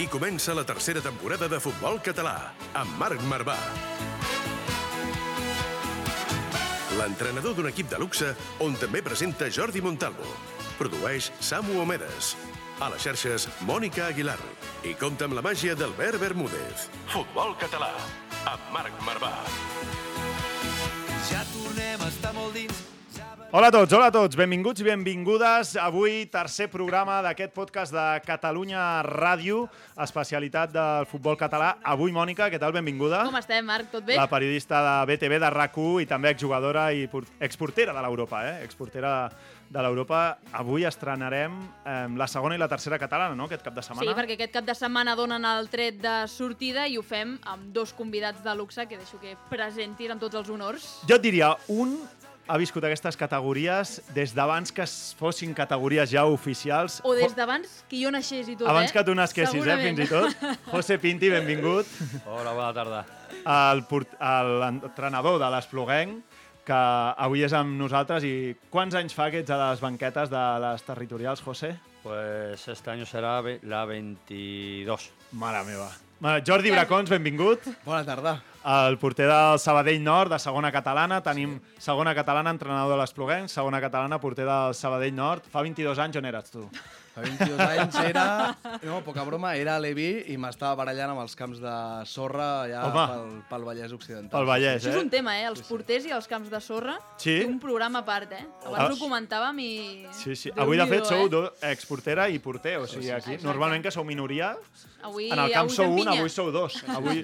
Aquí comença la tercera temporada de Futbol Català, amb Marc Marvà. L'entrenador d'un equip de luxe on també presenta Jordi Montalvo. Produeix Samu Omedes. A les xarxes, Mònica Aguilar. I compta amb la màgia d'Albert Bermúdez. Futbol Català, amb Marc Marvà. Hola a tots, hola a tots, benvinguts i benvingudes. Avui, tercer programa d'aquest podcast de Catalunya Ràdio, especialitat del futbol català. Avui, Mònica, què tal? Benvinguda. Com estem, Marc? Tot bé? La periodista de BTV, de rac i també exjugadora i por- exportera de l'Europa, eh? Exportera de l'Europa. Avui estrenarem eh, la segona i la tercera catalana, no?, aquest cap de Sí, setmana. perquè aquest cap de setmana donen el tret de sortida i ho fem amb dos convidats de luxe que deixo que presentin amb tots els honors. Jo et diria, un ha viscut aquestes categories des d'abans que es fossin categories ja oficials. O des d'abans que jo naixés i tot, Abans eh? que tu nasquessis, eh, fins i tot. José Pinti, benvingut. Hola, bona tarda. El, port- el entrenador de l'Espluguenc, que avui és amb nosaltres. I quants anys fa que ets a les banquetes de les territorials, José? Pues este año será la 22. Mare meva. Bueno, Jordi Bracons, benvingut. Bona tarda. El porter del Sabadell Nord, de segona catalana. Tenim segona catalana, entrenador de l'Espluguenc, segona catalana, porter del Sabadell Nord. Fa 22 anys on eres tu? Fa 22 anys era... No, poca broma, era a Leví i m'estava barallant amb els camps de sorra allà Home. pel, pel Vallès Occidental. Pel Vallès, Això eh? és un tema, eh? Els porters i els camps de sorra. Sí? Té un programa a part, eh? Ah. Abans ho comentàvem i... Sí, sí. Avui, de fet, sou eh? exportera i porter, o sigui, aquí, Exacte. normalment que sou minoria, Avui, en el camp avui sou un, avui sou dos. Avui,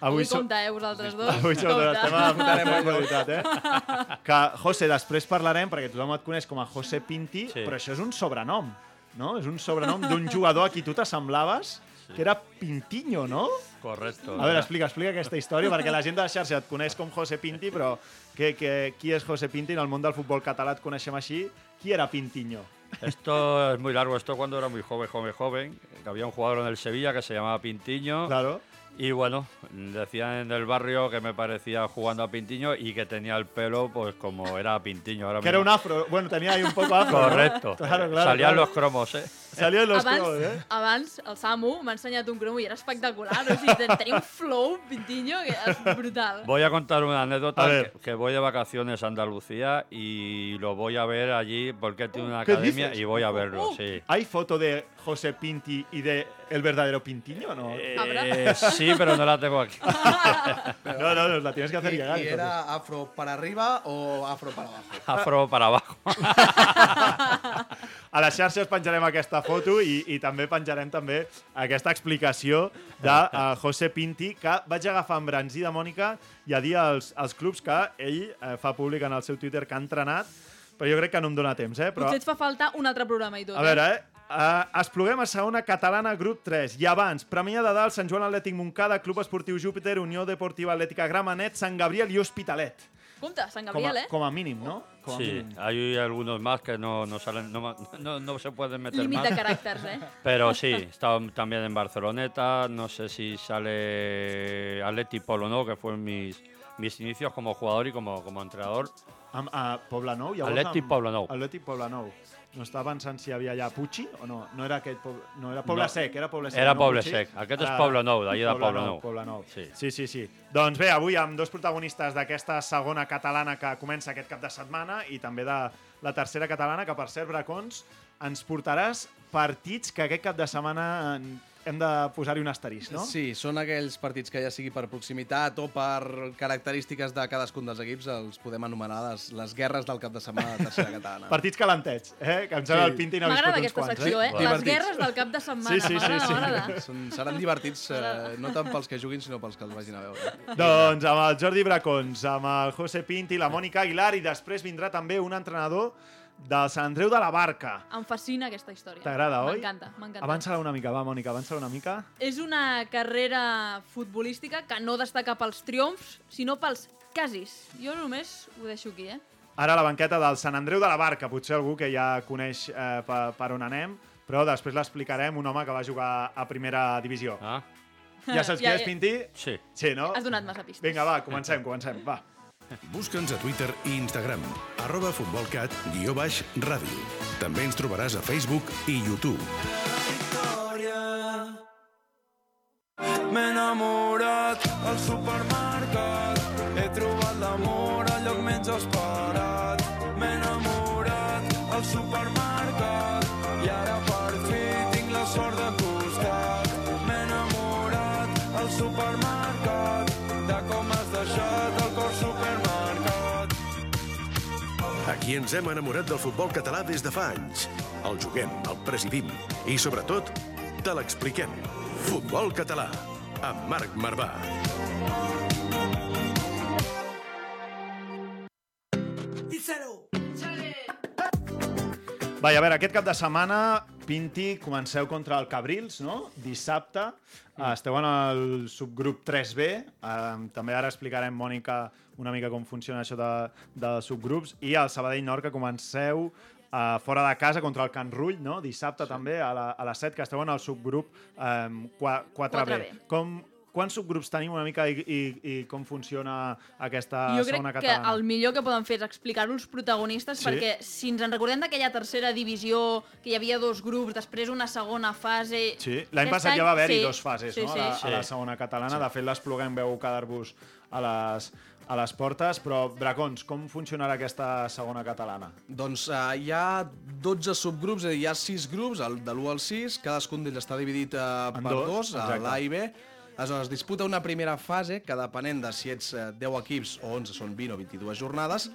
Avui, sou- compte, eh, vosaltres dos. Avui sou dos, estem a estem a qualitat, eh? Que, José, després parlarem, perquè tothom et coneix com a José Pinti, Sí. però això és un sobrenom, no? És un sobrenom d'un jugador a qui tu t'assemblaves, que era Pintiño, no? Correcto. A veure, explica, explica aquesta història, perquè la gent de la xarxa et coneix com José Pinti, però que, que, qui és José Pinti? En el món del futbol català et coneixem així. Qui era Pintiño? Esto es muy largo. Esto cuando era muy joven, joven, joven. Había un jugador en el Sevilla que se llamaba Pintiño. Claro. Y bueno, decían en el barrio que me parecía jugando a Pintiño y que tenía el pelo pues como era Pintiño. Ahora Que era un afro. Bueno, tenía ahí un poco afro, ¿no? Correcto. Claro, claro. Salían claro. los cromos, ¿eh? Salían los abans, cromos, eh? abans el Samu m'ha ensenyat un cromo i era espectacular. O sigui, ten- tenia un flow, Pintiño, que és brutal. Voy a contar una anécdota A ver. que, que voy de vacaciones a Andalucía y lo voy a ver allí porque tiene una ¿Qué academia dices? y voy a verlo, Uh. sí. ¿Hay foto de José Pinti y de el verdadero Pintiño no? Eh, sí, pero no la tengo aquí. no, no, nos la tienes que hacer I, llegar. Entonces. era afro para arriba o afro para abajo? Afro para abajo. A les xarxes penjarem aquesta foto i, i també penjarem també aquesta explicació de uh, José Pinti, que vaig agafar amb Branzí de Mònica i a dir als, als clubs que ell eh, fa públic en el seu Twitter que ha entrenat, però jo crec que no em dóna temps, eh? Però, Potser et fa faltar un altre programa i tot. a veure, eh? Uh, espluguem a segona catalana, grup 3. I abans, Premià de Dalt, Sant Joan Atlètic Montcada, Club Esportiu Júpiter, Unió Deportiva Atlètica Gramenet, Sant Gabriel i Hospitalet. Sant Com Gabriel, a, eh? com a mínim, no? Sí, mínim. hay algunos más que no, no salen, no, no, no se pueden meter Límit más. de caràcters, eh? Pero sí, está también en Barceloneta, no sé si sale Atleti Polo, que fue mis, mis inicios como jugador y como, como entrenador. Amb, a Poblenou, llavors... Atlètic Poblenou. Atlètic Poblenou. No estava pensant si hi havia allà Puig o no. No era aquest... Poble, no, era Poble No. Sec, era Poble Sec. Era no Poble Puig? Sec. Aquest és Ara- Poblenou, d'allí de Poblenou. Poblenou. Sí. sí, sí, sí. Doncs bé, avui amb dos protagonistes d'aquesta segona catalana que comença aquest cap de setmana i també de la tercera catalana, que per cert, Bracons, ens portaràs partits que aquest cap de setmana hem de posar-hi un asterisc, no? Sí, són aquells partits que ja sigui per proximitat o per característiques de cadascun dels equips els podem anomenar les, les guerres del cap de setmana de tercera catalana. Partits calentets, eh? Que em sembla Sí. el Pinti n'ha viscut M'agrada uns aquesta quants. secció, eh? Les Divertits. guerres del cap de setmana. Sí, sí, sí, sí. Són, seran divertits, eh, no tant pels que juguin, sinó pels que els vagin a veure. Doncs amb el Jordi Bracons, amb el José Pinti, la Mònica Aguilar i després vindrà també un entrenador del Sant Andreu de la Barca. Em fascina aquesta història. T'agrada, oi? M'encanta, m'encanta. Avança-la una mica, va, Mònica, avança-la una mica. És una carrera futbolística que no destaca pels triomfs, sinó pels casis. Jo només ho deixo aquí, eh? Ara la banqueta del Sant Andreu de la Barca, potser algú que ja coneix eh, per, per on anem, però després l'explicarem, un home que va jugar a primera divisió. Ah, Ja saps qui Ja, és, ja. Pinti? sí. Sí, no? Has donat massa pistes. Vinga, va, comencem, comencem, va. Busca'ns a Twitter i Instagram, arroba futbolcat, guió baix, ràdio. També ens trobaràs a Facebook i YouTube. M'he enamorat al supermercat, he trobat l'amor al lloc menys esperat. M'he enamorat al supermercat Aquí ens hem enamorat del futbol català des de fa anys. El juguem, el presidim i, sobretot, te l'expliquem. Futbol català, amb Marc Marvà. Va, i a veure, aquest cap de setmana, Pinti, comenceu contra el Cabrils, no? Dissabte. Mm. Esteu en el subgrup 3B. Uh, també ara explicarem, Mònica, una mica com funciona això de, de subgrups. I al Sabadell Nord, que comenceu uh, fora de casa contra el Can Rull, no? Dissabte sí. també, a, la, a les 7, que esteu en el subgrup um, 4B. 4B. Com, quants subgrups tenim una mica i, i, i com funciona aquesta Jo crec segona que catalana? el millor que poden fer és explicar-ho als protagonistes, Sí. perquè si ens en recordem d'aquella tercera divisió, que hi havia dos grups, després una segona fase... Sí, l'any passat any- ja va haver-hi sí, dues fases, sí, no? Sí. A, la, Sí. a la segona catalana. De fet, l'Espluguem veu quedar-vos a les, a les portes, però, Bracons, com funcionarà aquesta segona catalana? Doncs uh, hi ha 12 subgrups, és a dir, hi ha 6 grups, el, de l'1 al 6, cadascun d'ells està dividit uh, En per dos, dos, a l'A i B. Aleshores, es disputa una primera fase, que depenent de si ets eh, 10 equips o 11 són 20 o 22 jornades,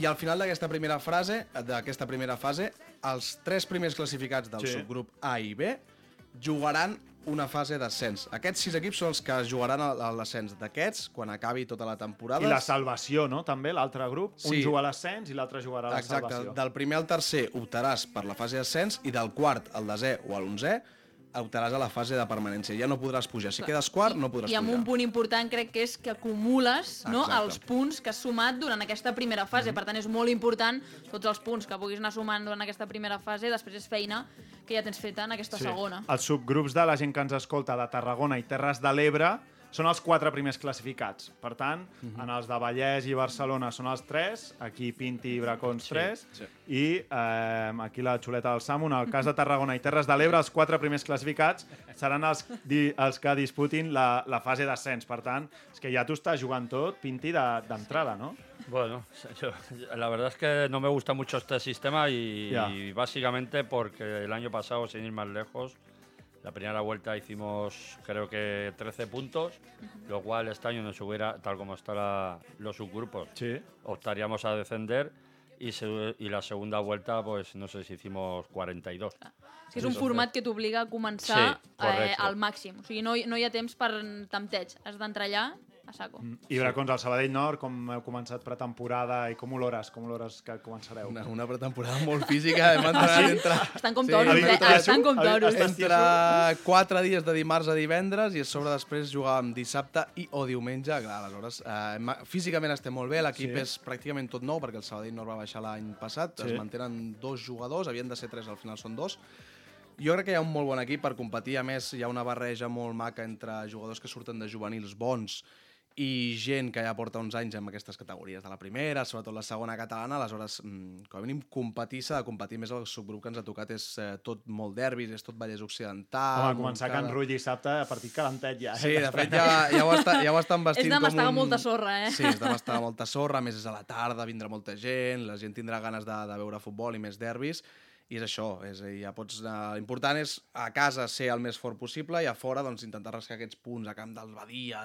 i al final d'aquesta primera fase, d'aquesta primera fase, els tres primers classificats del Sí. subgrup A i B jugaran una fase d'ascens. Aquests sis equips són els que jugaran a l'ascens. D'aquests, quan acabi tota la temporada... I la salvació, no? També, l'altre grup. Un Sí. juga a l'ascens i l'altre jugarà a la Exacte, salvació. del primer al tercer optaràs per la fase d'ascens i del quart al desè o a l'onzè optaràs a la fase de permanència. Ja no podràs pujar. Si quedes quart, no podràs I amb pujar. un punt important crec que és que acumules no, Exacte. els punts que has sumat durant aquesta primera fase. Mhm. Per tant, és molt important tots els punts que puguis anar sumant durant aquesta primera fase. Després és feina que ja tens feta en aquesta segona. Els subgrups de la gent que ens escolta de Tarragona i Terres de l'Ebre són els quatre primers classificats. Per tant, Mhm. en els de Vallès i Barcelona són els tres, aquí Pinti i Bracons Sí, tres, sí. i eh, aquí la xuleta del Samu, en el cas de Tarragona i Terres de l'Ebre, els quatre primers classificats seran els, di, els que disputin la, la fase d'ascens. Per tant, és que ja tu estàs jugant tot, Pinti, de- d'entrada, no? Bueno, yo- la verdad es que no me gusta mucho este sistema y, Ya. y básicamente porque el año pasado, sin ir más lejos, la primera vuelta hicimos creo que 13 puntos, lo cual este año nos hubiera, tal como están los subgrupos, Sí. optaríamos a descender y, se- y la segunda vuelta, pues no sé si hicimos 42. És que és un format que t'obliga a començar Sí, eh, al màxim. O sigui, no, no hi ha temps per tempteig. Has d'entrar allà a saco. I Bracons, al Sabadell Nord, com heu començat pretemporada i com olores, com olores que començareu? Una, una pretemporada molt física. Hem entrenat entre, Estan com Sí, toros, havia eh? Estan com toros. entre 4 dies de dimarts a divendres i a sobre després jugàvem dissabte i o diumenge. Clar, aleshores, eh, físicament estem molt bé, l'equip Sí. és pràcticament tot nou perquè el Sabadell Nord va baixar l'any passat, Sí. es mantenen dos jugadors, havien de ser tres, al final són dos. Jo crec que hi ha un molt bon equip per competir, a més hi ha una barreja molt maca entre jugadors que surten de juvenils bons i gent que ja porta uns anys en aquestes categories de la primera, sobretot la segona catalana, aleshores, mm, com a mínim, competir s'ha de competir més el subgrup que ens ha tocat és eh, tot molt derbis, és tot Vallès Occidental... Home, començar Montcada. Can Rull dissabte, a partir calentet ja. eh? Sí, de fet, ja, ja, ho, està, ja ho estan És vestint de com mastar un... molta sorra, eh? Sí, és de mastar molta sorra, a més és a la tarda, vindrà molta gent, la gent tindrà ganes de, de veure futbol i més derbis, i és això, és a dir, ja pots... L'important és a casa ser el més fort possible i a fora doncs, intentar rascar aquests punts a Camp del Badia,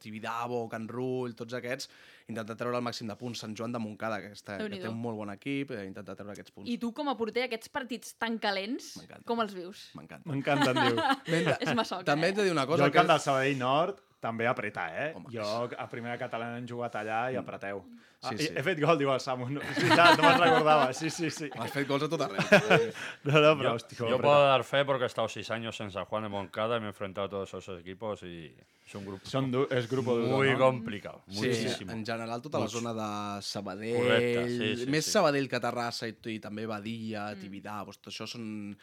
Tibidabo, Can Rull, tots aquests, intentar treure el màxim de punts. Sant Joan de Montcada, que, està, que té un molt bon equip, eh, intentar treure aquests punts. I tu, com a porter, aquests partits tan calents, com els vius? M'encanta. M'encanta, em diu. És massoca, També eh? haig de dir una Jo cosa. al camp del Sabadell Nord, també apretar, eh? Home. Jo a primera catalana hem jugat allà i apreteu. Ah, Sí, sí. He fet gol, diu el Samu. No, és veritat, no me'n recordava. Sí, sí, sí. Has fet gols a tot arreu. No, no, però, Yo, hòstia, com yo apreta. puedo dar fe porque he estado seis años en San Juan de Moncada y me he enfrentado a todos esos equipos y es un grupo Són du és grupo duro, muy no? complicado. Sí, muchísimo. en general tota la zona de Sabadell, Correcte, sí, sí, més sí. Sabadell que Terrassa i, i també Badia, Tibidà, doncs, tot això són...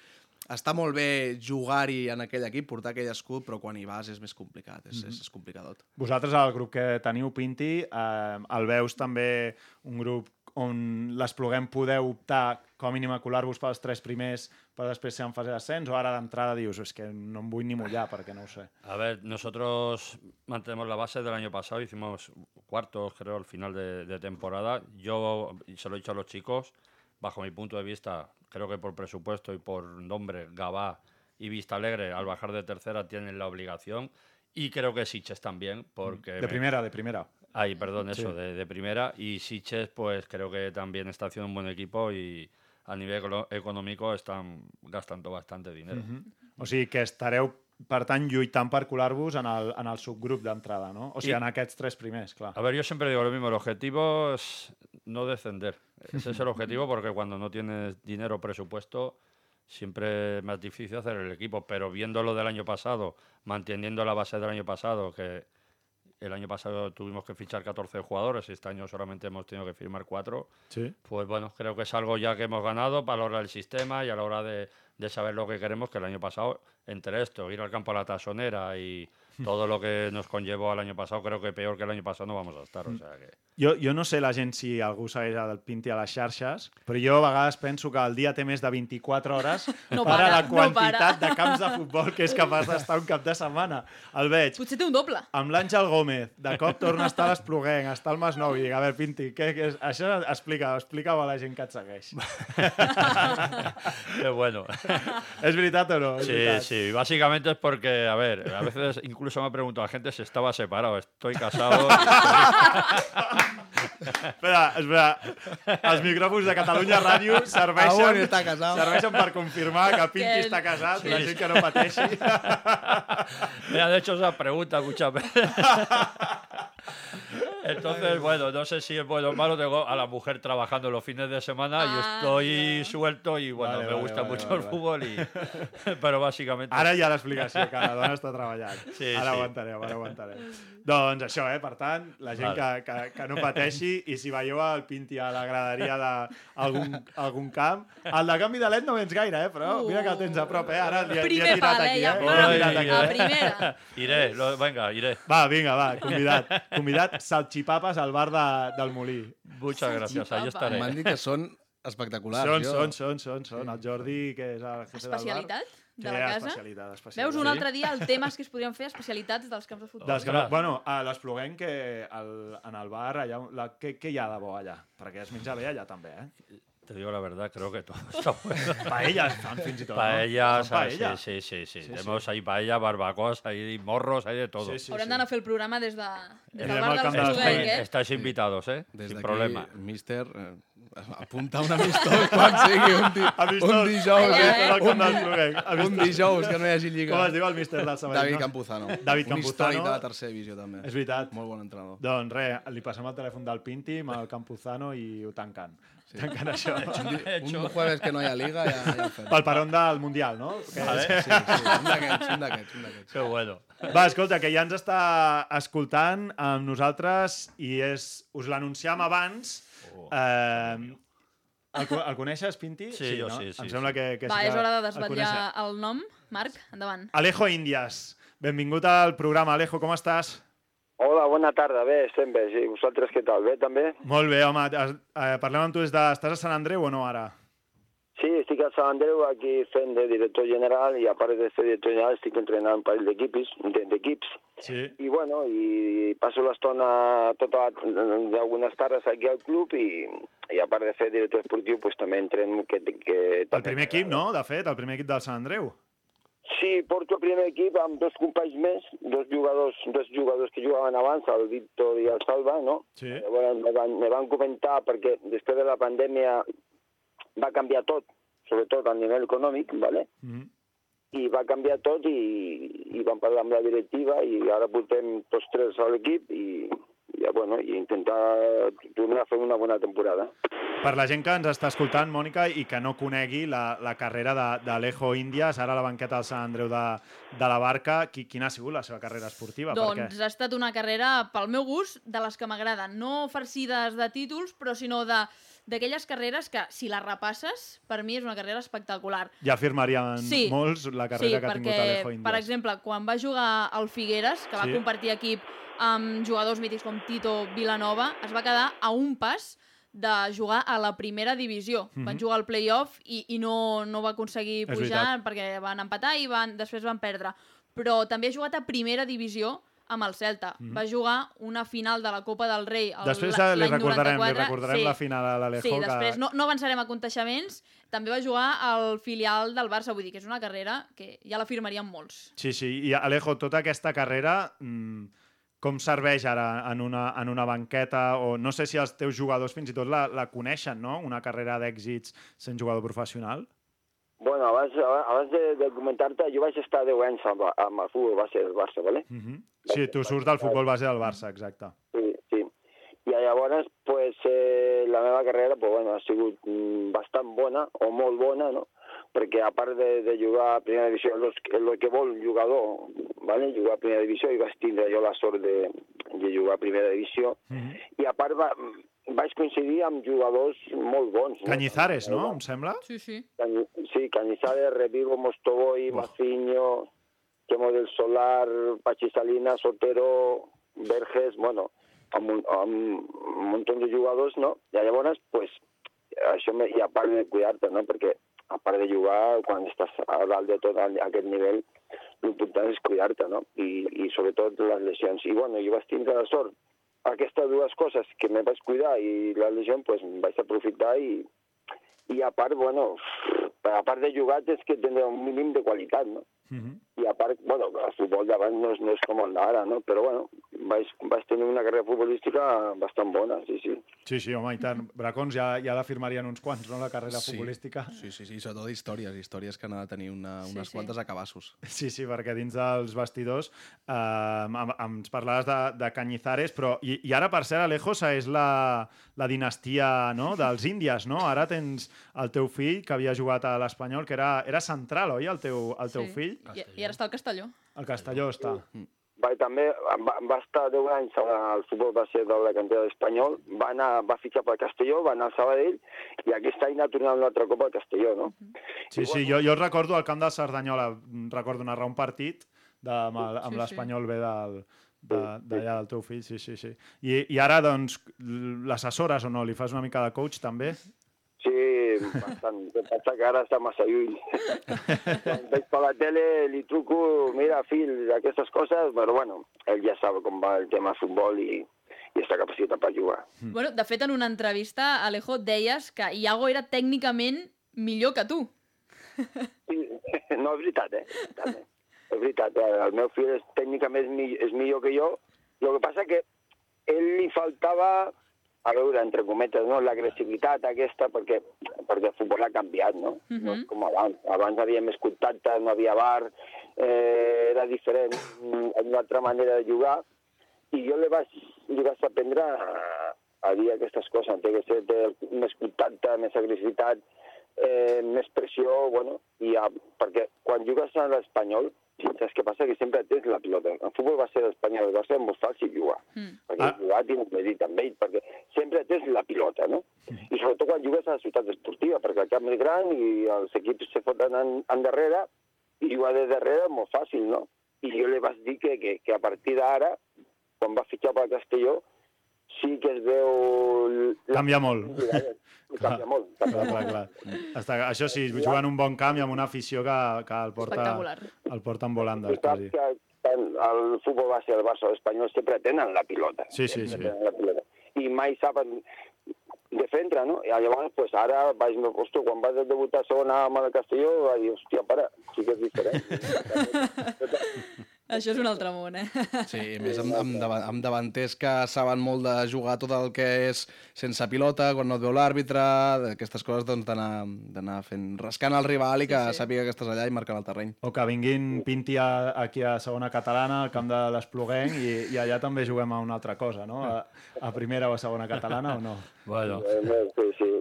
Està molt bé jugar-hi en aquell equip, portar aquell escut, però quan hi vas és més complicat, és, és, és complicadot. Vosaltres, al grup que teniu, Pinti, eh, el veus també un grup on l'Espluguem podeu optar com a mínim a colar-vos pels tres primers per després ser en fase d'ascens, o ara d'entrada dius, és que no em vull ni mullar perquè no ho sé. A ver, nosotros mantenemos la base del año pasado, hicimos cuartos, creo, al final de, de temporada. Yo y se lo he dicho a los chicos, bajo mi punto de vista, creo que por presupuesto y por nombre, Gabá y Vista Alegre, al bajar de tercera, tienen la obligación. Y creo que Siches también, porque... De me- primera, de primera. Ay, perdón, eso, Sí. de, de primera. Y Siches, pues creo que también está haciendo un buen equipo y a nivel económico están gastando bastante dinero. O sigui que estareu, per tant, lluitant per colar-vos en, el, en el subgrup d'entrada, no? O sigui, I- en aquests tres primers, clar. A ver, yo siempre digo lo mismo, el objetivo es no descender. Ese es el objetivo porque cuando no tienes dinero presupuesto siempre es más difícil hacer el equipo, pero viendo lo del año pasado, manteniendo la base del año pasado, que el año pasado tuvimos que fichar 14 jugadores y este año solamente hemos tenido que firmar 4, Sí. pues bueno, creo que es algo ya que hemos ganado para la hora del sistema y a la hora de, de saber lo que queremos, que el año pasado, entre esto, ir al campo a la tasonera y todo lo que nos conllevó al año pasado, creo que peor que el año pasado no vamos a estar. O sea que... Jo, jo no sé la gent si algú segueix el Pinti a les xarxes, però jo a vegades penso que el dia té més de 24 hores No per a para, la no quantitat para. de camps de futbol que és capaç d'estar un cap de setmana. El veig Potser té un doble. amb l'Àngel Gómez, de cop torna a estar a l'Espluguenc, està al Masnou, i dic, a veure, Pinti, què, què és? això explica, explica-ho a la gent que et segueix. Qué bueno. és veritat o no? És Sí, veritat. sí, básicamente es porque, a ver, a veces incluso me ha preguntado la gente si estaba separado. Estoy casado. Espera, espera. Els micròfons de Catalunya Ràdio Ah, serveixen, bueno, està casat. serveixen per confirmar que Que- està casat, sí. la gent que no pateixi. Me han hecho esa pregunta muchas veces. Entonces, bueno, no sé si es bueno o malo. Tengo a la mujer trabajando los fines de semana y Ah, estoy suelto y bueno, Vale, me vale, gusta vale, mucho vale, el fútbol y... Pero básicamente... Ara ha l'explicació, que la dona està treballant. Sí, ara sí. aguantarem, ara aguantarem. Doncs això, eh? Per tant, la gent Vale. que, que, que no pateixi i si veieu el Pinti a la graderia d'algun algun camp, el de canvi de led no vens gaire, eh? Però mira que el tens a prop, eh? Ara li, li he Primer tirat pal, eh? aquí, Ja eh? Ai, tirat aquí. Primera. Iré, lo- venga, iré. Va, vinga, va, convidat. Convidat salxipapes al bar de, del Molí. Muchas gracias, ahí estaré. M'han dit que són espectaculars. Són, jo. són, són, són, són. El Jordi, que és el jefe del bar. Especialitat de la casa. especialitat, especialitat. Veus, un altre dia el tema és que es podrien fer especialitats dels camps de futbol. Ostres. bueno, a l'Espluguenc, que el, en el bar, allà, la, què, què hi ha de bo allà? Perquè es menja bé allà també, eh? Te digo la verdad, creo que todo está bueno. Paelles fan fins i tot, Paellas, no? paella. sí, sí, sí, sí. Sí, Tenemos ahí paella, barbacoas, hay morros, hay de todo. Sí, sí, Haurem sí. d'anar a fer el programa des, de, des del bar de camp de l'Espluguenc, l'Espluguenc. eh? Estáis invitados, ¿eh? Des Sin problema. míster, apunta un amistós quan sigui un, di Amistós. un dijous, eh? eh? Un, di un dijous que no hi hagi lliga. Com es diu el míster del Sabadell? David no? Campuzano. David Un Campuzano. històric de la tercera divisió, també. És veritat. Molt bon entrenador. Doncs res, li passem el telèfon del Pinti amb el Campuzano i ho tanquen. Sí. Tanquen això. Un jueves que no hi ha liga ja, ja ho fem. Pel peron del Mundial, no? Que Vale. Sí, sí, un d'aquests, un d'aquests, un d'aquests. Qué bueno. Va, escolta, que ja ens està escoltant amb nosaltres i és, us l'anunciam abans. Oh. Eh, el, el coneixes, Pinti? Sí, jo no? sí, sí, Em sembla sí. que, que Va, sí que és hora de el desvetllar coneixes. el nom. Marc, endavant. Alejo Índies. Benvingut al programa, Alejo, com estàs? Hola, bona tarda. Bé, estem bé. Sí, vosaltres què tal? Bé, també? Molt bé, home. Eh, parlem amb tu des de... Estàs a Sant Andreu o no, ara? Sí, estic a Sant Andreu aquí fent de director general i a part de ser director general estic entrenant un parell d'equips, de- d'equips. Sí. I bueno, i passo l'estona tota d'algunes tardes aquí al club i, i a part de ser director esportiu, pues, també entreno que... que El primer equip, no? De fet, el primer equip del Sant Andreu. Sí, porto el primer equip amb dos companys més, dos jugadors, dos jugadors que jugaven abans, el Víctor i el Salva, no? Sí. Llavors me van, me van comentar perquè després de la pandèmia va canviar tot, sobretot a nivell econòmic, ¿vale? Mm -hmm. i va canviar tot i, i vam parlar amb la directiva i ara portem tots tres a l'equip i, i, ja, bueno, i intentar tornar a fer una bona temporada. Per la gent que ens està escoltant, Mònica, i que no conegui la, la carrera de- d'Alejo Índies, ara a la banqueta del Sant Andreu de, de la Barca, qui, quina ha sigut la seva carrera esportiva? Doncs ha estat una carrera, pel meu gust, de les que m'agraden. No farcides de títols, però sinó de d'aquelles carreres que, si les repasses, per mi és una carrera espectacular. Ja afirmarien Sí. molts la carrera sí, que ha tingut perquè, Alejo Índies. per exemple, quan va jugar al Figueres, que va Sí. compartir equip amb jugadors mítics com Tito Vilanova, es va quedar a un pas de jugar a la primera divisió. Mhm. Van jugar al playoff i, i no, no va aconseguir pujar perquè van empatar i van, després van perdre. Però també ha jugat a primera divisió amb el Celta. Mhm. Va jugar una final de la Copa del Rei el- Després li recordarem, li 94. recordarem Sí. la final a l'Alejo. Sí, que... després no, no avançarem a conteixements. També va jugar al filial del Barça, vull dir que és una carrera que ja la firmarien molts. Sí, sí. I Alejo, tota aquesta carrera, mm, com serveix ara en una, en una banqueta? O no sé si els teus jugadors fins i tot la, la coneixen, no? Una carrera d'èxits sent jugador professional. Bueno, abans, abans de, de comentar-te, jo vaig estar 10 anys amb, amb el futbol base del Barça, ¿vale? Mm -hmm. Sí, tu surts del futbol base del Barça, exacte. Sí, sí. I llavors, pues, eh, la meva carrera pues, bueno, ha sigut mm, bastant bona, o molt bona, no? perquè a part de, de jugar a primera divisió, el, el que vol un jugador, ¿vale? jugar a primera divisió, i vaig tindre jo la sort de, de jugar a primera divisió, Mm -hmm. i a part va, vaig coincidir amb jugadors molt bons. No? Canyizares, no? Em sembla? Sí, sí. Cañi- Sí, Cañizares, Revigo, Mostovoy, Buah. Maciño, Quemo del Solar, Pachi Salinas, Sotero, Verges, bueno, amb un, amb un munt de jugadors, no? I llavors, pues, això, me, i a part de cuidar-te, no? Perquè a part de jugar, quan estàs a dalt de tot a aquest nivell, l'important és cuidar-te, no? I, I sobretot les lesions. I bueno, jo vaig tindre la sort aquestes dues coses que me vaig cuidar i la lesió, pues, vaig aprofitar i, i a part, bueno, a part de jugar tens que tenir un mínim de qualitat, no? Mm -hmm. I a part, bueno, el futbol d'abans no, és- no és com el d'ara, no? Però, bueno, vaig, vaig tenir una carrera futbolística bastant bona, sí, sí. Sí, sí, home, i tant. Bracons ja, ja la firmarien uns quants, no?, la carrera Sí. futbolística. Sí, sí, sí, i sobretot històries, històries que han de tenir una, Sí, unes sí. quantes acabassos. Sí, sí, perquè dins dels vestidors eh, ens parlaves de, de Canyizares, però... I, I ara, per cert, Alejosa és la, la dinastia no? dels índies, no? Ara tens el teu fill, que havia jugat a l'Espanyol, que era, era central, oi, el teu, el teu sí. fill? I, I ara està al Castelló. El Castelló està. Va, també va, va estar 10 anys al futbol base de la cantera d'Espanyol, va, anar, va fitxar pel Castelló, va anar al Sabadell, i aquest any ha tornat un altre cop al Castelló, no? Sí, sí, jo, jo recordo al camp de Cerdanyola, recordo narrar un partit de, amb, el- amb Sí, sí. l'Espanyol B del, de- d'allà del teu fill, sí, sí, sí. I, I ara, doncs, l'assessores o no? Li fas una mica de coach, també? Bastant. El que passa que ara està massa lluny. Quan veig per la tele li truco, mira, fill, aquestes coses, però bueno, ell ja sap com va el tema futbol i, i està capacitat per jugar. Bueno, de fet, en una entrevista, Alejo, deies que Iago era tècnicament millor que tu. Sí, no, és veritat, eh? És veritat, eh? És veritat, eh? el meu fill és, tècnicament és millor que jo. El que passa que ell li faltava, a veure, entre cometes, no? l'agressivitat aquesta, perquè, perquè el futbol ha canviat, no? No és com abans. Abans havia més contacte, no havia bar, eh, era diferent, mm, una altra manera de jugar, i jo li vaig, li vaig aprendre a, a dir aquestes coses, té que ser més contacte, més agressivitat, eh, més pressió, bueno, i a, perquè quan jugues a l'Espanyol, saps què passa? Que sempre tens la pilota. El futbol va ser l'Espanyol, va ser molt fàcil jugar, Mm. perquè Ah. jugar tens medit amb ell, perquè sempre tens la pilota, no? I sobretot quan jugues a la ciutat esportiva, perquè el camp és gran i els equips se foten en, endarrere, i jugar de darrere és molt fàcil, no? I jo li vaig dir que, que, que a partir d'ara, quan va fitxar pel Castelló, sí que es veu... Canvia molt. Canvia molt. Canvia Clar, clar, molt. clar. Està, això sí, jugant un bon camp i amb una afició que, que el porta, el porta en volandes, quasi. que el futbol base del Barça o l'Espanyol sempre tenen la pilota. Sí, sí, sí. La pilota. I mai saben defendre, no? I llavors, pues, ara vaig, ostres, quan vaig debutar a segona amb el Castelló, vaig dir, hòstia, para, sí que és diferent. Això és un altre món, eh? Sí, més amb, amb, amb davanters que saben molt de jugar tot el que és sense pilota, quan no et veu l'àrbitre, aquestes coses doncs d'anar d'anar fent, rascant el rival i que Sí, sí. sàpiga que estàs allà i marcant el terreny. O que vinguin Pinti a, aquí a segona catalana, al camp de l'Espluguenc, i, i allà també juguem a una altra cosa, no? A, a primera o a segona catalana o no? Bueno, no, sí, sí.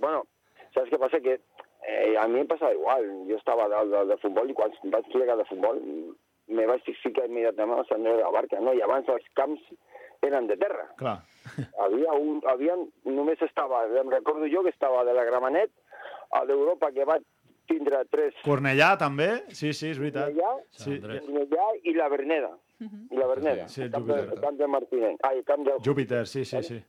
Bueno, ¿sabes qué pasa? Que eh, a mí me pasaba igual. Yo estaba de, de, de futbol i quan em vaig plegar de futbol me vaig ficar immediatament al Sant Andreu de la Barca, no? I abans els camps eren de terra. Clar. Havia un, havia, només estava, em recordo jo que estava de la Gramenet, a d'Europa que va tindre tres Cornellà, també? Sí, sí, és veritat. Cornellà, Sí. Cornellà i la Verneda. I la Verneda. Sí, el camp, de, Júpiter. camp de Martínez. Ai, el camp de... Júpiter, sí, sí, sí.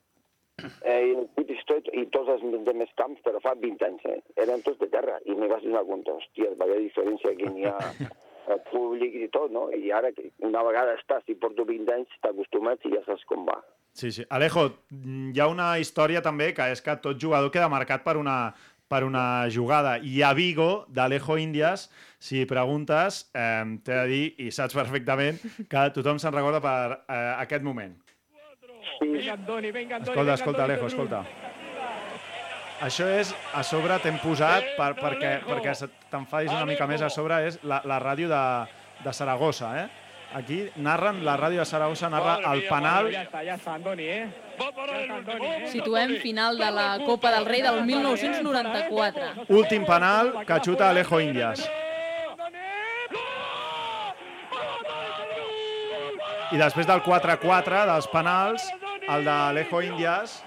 eh, i el tot, i tots els de més camps, però fa 20 anys, eh? eren tots de terra, i me vas donar compte, hòstia, vaya diferència que n'hi ha el públic i tot, no? I ara, que una vegada estàs i porto 20 anys, t'acostumats i ja saps com va. Sí, sí. Alejo, mm, hi ha una història també que és que tot jugador queda marcat per una, per una jugada. I a Vigo, d'Alejo Índies, si preguntes, eh, t'he de dir, i saps perfectament, que tothom se'n recorda per eh, aquest moment. Escolta, escolta, Alejo, escolta. Això és, a sobre t'hem posat, per, perquè, perquè t'enfadis una mica més, a sobre és la, la ràdio de, de Saragossa, eh? Aquí narren, la ràdio de Saragossa narra el penal. Situem final de la Copa del Rei del 1994. Últim penal que xuta Alejo Índies. I després del 4-4 dels penals, el d'Alejo Índies,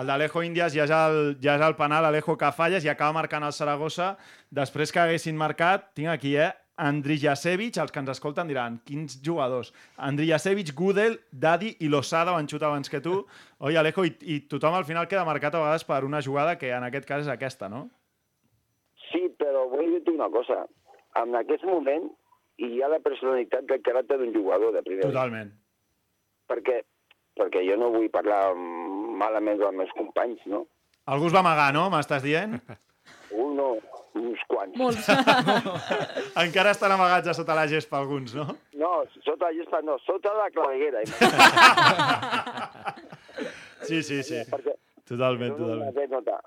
el d'Alejo Índies ja és el, ja és el penal, Alejo que falles i acaba marcant el Saragossa. Després que haguessin marcat, tinc aquí, eh? Andriy Jasevich, els que ens escolten diran, quins jugadors? Andriy Jasevich, Gudel, Dadi i Losada van xutar abans que tu. Oi, Alejo, i, i tothom al final queda marcat a vegades per una jugada que en aquest cas és aquesta, no? Sí, però vull dir-te una cosa. En aquest moment hi ha la personalitat del caràcter d'un jugador de primer. Totalment. Perquè, perquè jo no vull parlar malament dels meus companys, no? Algú es va amagar, no? M'estàs dient? Uno, uns quants. Molts. Encara estan amagats a sota la gespa alguns, no? No, sota la gespa no, sota la claveguera. Sí, sí, sí. Perquè Totalment, totalment. anècdota.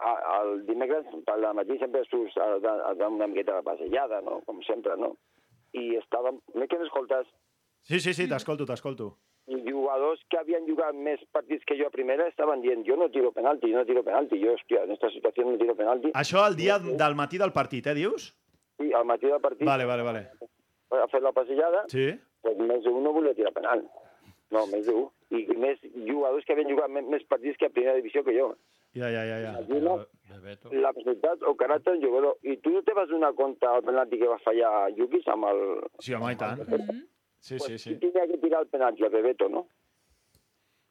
El dimecres, per la matí, sempre surts a, a, a una miqueta de passejada, no? Com sempre, no? I estàvem... No que m'escoltes? Sí, sí, sí, t'escolto, t'escolto. I jugadors que havien jugat més partits que jo a primera estaven dient jo no tiro penalti, jo no tiro penalti. Jo, hòstia, en aquesta situació no tiro penalti. Això el dia del matí del partit, eh, dius? I al matí del partit Vale, vale, vale. ha fet la passejada, Sí? pues més d'un no volia tirar penal. No, més d'un. I més jugadors que havien jugat més, més partits que a primera divisió que jo. Ja, ja, ja, ja. Imagina Bebeto. la personalitat o caràcter del jugador. I tu no te vas donar compte al penalti que va fallar Yukis amb el... Sí, home, i tant. Sí, sí, Pues, sí. qui tenia que tirar el penalti? El Bebeto, no?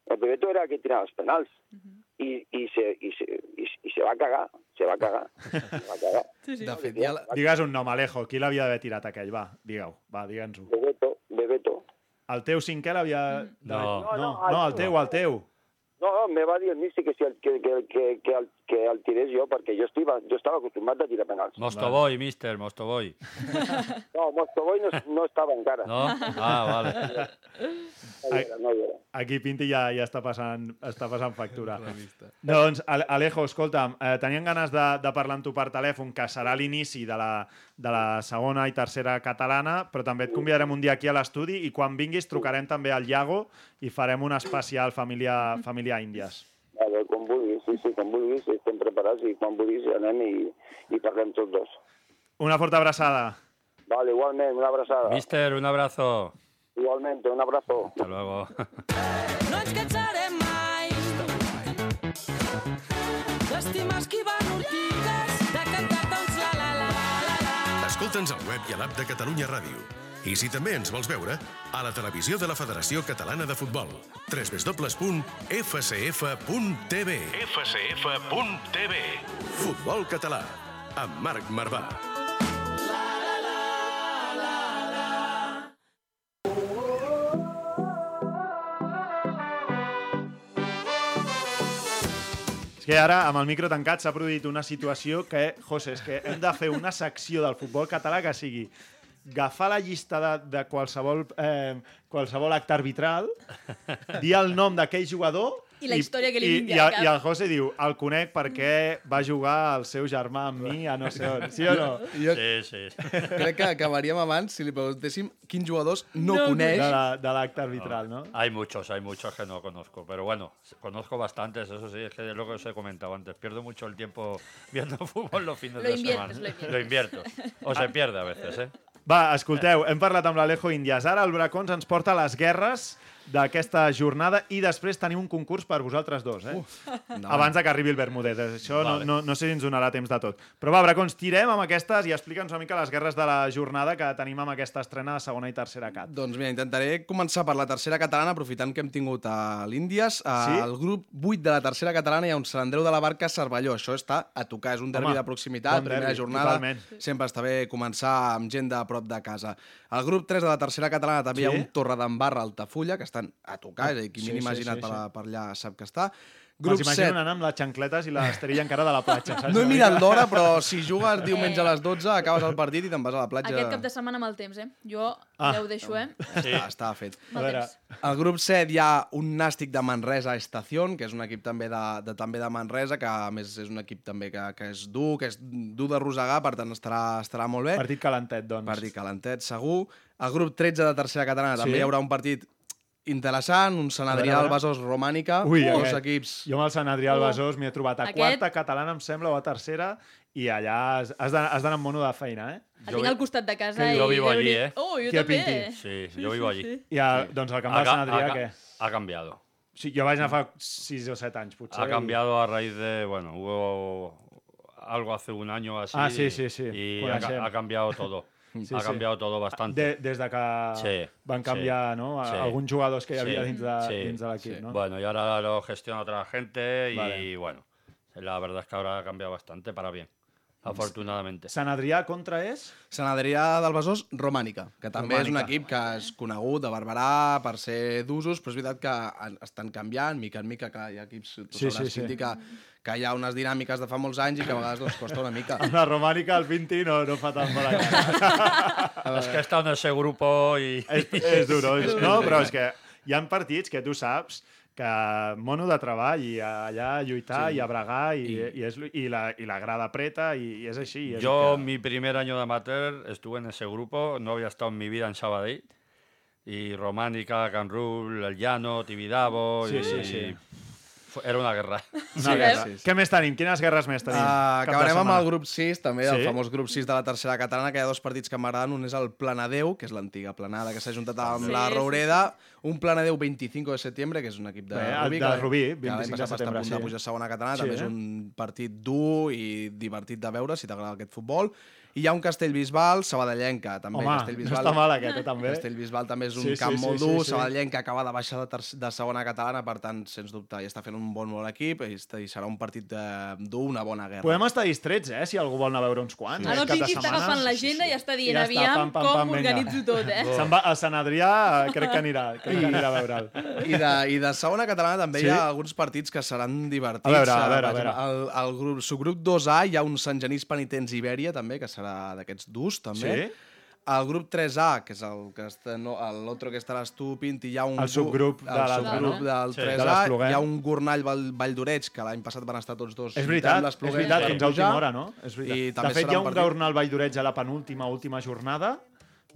El Bebeto era el que tirava els penals. I, i, se, i, se, i, i se va cagar. Se va cagar. Se va cagar. Sí, sí. De fet, la... Digues un nom, Alejo. Qui l'havia d'haver tirat aquell? Va, digue-ho. Va, digue'ns-ho. Bebeto, Bebeto. El teu cinquè l'havia... No. no, no, no, el teu, el teu. No, no, me va dir el Misti que, si el, que, que, que, que, el, que el tirés jo, perquè jo, estiva, jo estava acostumat a tirar penals. Mostoboy, mister, Mostoboy. No, Mostovoy no, no estava encara. No? Ah, vale. No hi era, no hi era. Aquí Pinti ja, ja està, passant, està passant factura. Doncs, Ale- Alejo, escolta'm, eh, tenien ganes de, de parlar amb tu per telèfon, que serà l'inici de, la, de la segona i tercera catalana, però també et convidarem un dia aquí a l'estudi i quan vinguis trucarem també al Iago i farem un especial família, família Índies. Vale, com vulguis, sí, sí, com vulguis, estem preparats i quan vulguis anem i, i parlem tots dos. Una forta abraçada. Vale, igualment, una abraçada. Mister, un abrazo. Igualmente, un abrazo. Hasta luego. No ens cansarem mai d'estimar esquivant ortigues, de cantar tots la la la la la. Escolta'ns al web i a l'app de Catalunya Ràdio. I si també ens vols veure, a la televisió de la Federació Catalana de Futbol. www.fcf.tv fcf.tv Futbol català, amb Marc Marvà. Que ara, amb el micro tancat, s'ha produït una situació que, José, és que hem de fer una secció del futbol català que sigui agafar la llista de, de qualsevol, eh, qualsevol acte arbitral, dir el nom d'aquell jugador I la història que li i, vingui i, cap. I el José diu, el conec perquè va jugar el seu germà amb mi a no sé on. Sí o no? Jo Sí, sí. crec que acabaríem abans si li preguntéssim quins jugadors no, No coneix. De la- de l'acte arbitral, no? Hay muchos, hay muchos que no conozco, pero bueno, conozco bastantes, eso sí, es que es lo que os he comentado antes. Pierdo mucho el tiempo viendo fútbol los fines Lo de inviertes, semana. lo inviertes. Lo invierto. O se pierde a veces, ¿eh? Va, escolteu, hem parlat amb l'Alejo Índies. Ara el Bracons ens porta a les guerres d'aquesta jornada i després tenim un concurs per vosaltres dos, eh? endavant. Abans de que arribi el Bermúdez. Això Vale. no, no, no sé si ens donarà temps de tot. Però va, Bracons, tirem amb aquestes i explica'ns una mica les guerres de la jornada que tenim amb aquesta estrena de segona i tercera cat. Doncs mira, intentaré començar per la tercera catalana, aprofitant que hem tingut a l'Índies. Sí? Al grup 8 de la tercera catalana hi ha un Sant Andreu de la Barca Cervelló. Això està a tocar, és un derbi Home, de proximitat, bon primera derbi, jornada. totalment. Sempre està bé començar amb gent de prop de casa. Al grup 3 de la tercera catalana també hi Sí? ha un Torredembarra, Altafulla, que estan a tocar, és a dir, qui Sí, m'hi sí, imaginat sí, per, sí. per allà sap que està. Grup Grup M'imagino 7, anant amb les xancletes i l'esterilla encara de la platja, saps? no he mirat l'hora, però si jugues diumenge a les 12, acabes el partit i te'n vas a la platja. Aquest cap de setmana amb el temps, eh? Jo Ah. ja ho deixo, eh? Sí. Està, està fet. A veure, Al grup 7 hi ha un nàstic de Manresa Estación, que és un equip també de, de, també de Manresa, que a més és un equip també que, que és dur, que és dur de rosegar, per tant estarà, estarà molt bé. partit calentet, doncs. Partit calentet, segur. Al grup 13 de tercera catalana Sí? també hi haurà un partit interessant, un Sant A Adrià a al veure. Besòs Romànica, Ui, dos aquest. equips... Jo amb el Sant Adrià al Oh. Besòs m'hi he trobat a Aquest- quarta catalana, em sembla, o a tercera, i allà has, has d'anar amb mono de feina, eh? El Jo tinc al costat de casa Que i... jo vivo allí, eh? Oh, jo a també. Pinti? Sí, yo vivo allí. I el, doncs el camp del Sant Adrià, què? ha cambiado. Sí, jo vaig anar fa 6 o 7 anys, potser. Ha i- cambiado a raíz de, bueno, hubo algo hace un año así. Ah, sí, sí, sí, Y ha, ha cambiado todo. Sí, ha sí. cambiado todo bastante. De, des de que Sí, van canviar no, a, sí. alguns jugadors que hi havia Sí, dins de, de l'equip, sí. no? Bueno, y ahora lo gestiona otra gente y Vale. bueno, la verdad es que ahora ha cambiado bastante para bien, afortunadamente. Sant Adrià contra és? Sant Adrià del Besòs, Romànica, que també és un Romànica. equip que és conegut de Barberà per ser d'usos, però és veritat que estan canviant, mica en mica, que hi ha equips, tu Sí, sabràs, sí, sí. Que, que hi ha unes dinàmiques de fa molts anys i que a vegades doncs, costa una mica. Amb la romànica el Pinti no, no fa tan bona cara. Es que estado en ese grupo y... és, és duro, és, no? Però és que hi ha partits que tu saps que mono de treball i allà a lluitar sí. i a bregar i, i, i, és, i, la, i la grada preta i, i és així. i És Yo, que... mi primer año de amateur, estuve en ese grupo, no había estado en mi vida en Sabadell. Y Románica, Canrul, El Llano, Tibidabo. Sí, y, sí, sí. Era una guerra. Una Sí, guerra. sí, sí. Què més tenim? Quines guerres més tenim? Uh, acabarem amb el grup 6, també, Sí? el famós grup 6 de la tercera catalana, que hi ha dos partits que m'agraden. Un és el Planadeu, que és l'antiga Planada, que s'ha juntat amb Sí, la sí, Roureda. Un Planadeu 25 de setembre, que és un equip de Bé, Rubí. de que- Rubí, que 25 l'any de setembre, està a punt de sí. pujar a segona catalana. Sí, també eh? és un partit dur i divertit de veure, si t'agrada aquest futbol. I hi ha un Castellbisbal, Sabadellenca, també. Home, no Castellbisbal, està mal aquest, eh, també. Castellbisbal també és un Sí, sí, camp sí, molt sí, dur, sí. Sabadellenca acaba de baixar de, de segona catalana, per tant, sens dubte, ja està fent un bon, bon equip i, està- i serà un partit eh, dur, una bona guerra. Podem estar distrets, eh, si algú vol anar a veure uns quants. Aquest el cap de Pinti està setmana. agafant l'agenda i està dient, Ja està, aviam, pam, pam, com pam, vinga. m'organitzo tot, eh? Se'n va a Sant Adrià, eh, crec que anirà, crec que anirà a veure'l. I de, I de segona catalana també Sí? hi ha alguns partits que seran divertits. A veure, a Eh, veure, a veure. El, el grup, subgrup 2A hi ha un Sant Genís Penitents Ibèria, també, que serà d'aquests durs, també. Sí? El grup 3A, que és el que està, no, l'altre que estaràs tu, Pinti, hi ha un... El subgrup de subgrup del Sí. 3A, De l'Espluguem. hi ha un Gornall Vall, Valldoreix, que l'any passat van estar tots dos. És veritat, és veritat, fins a última hora, no? És veritat. I de fet, hi ha un un partit- Gornal Valldoreig a la penúltima, última jornada,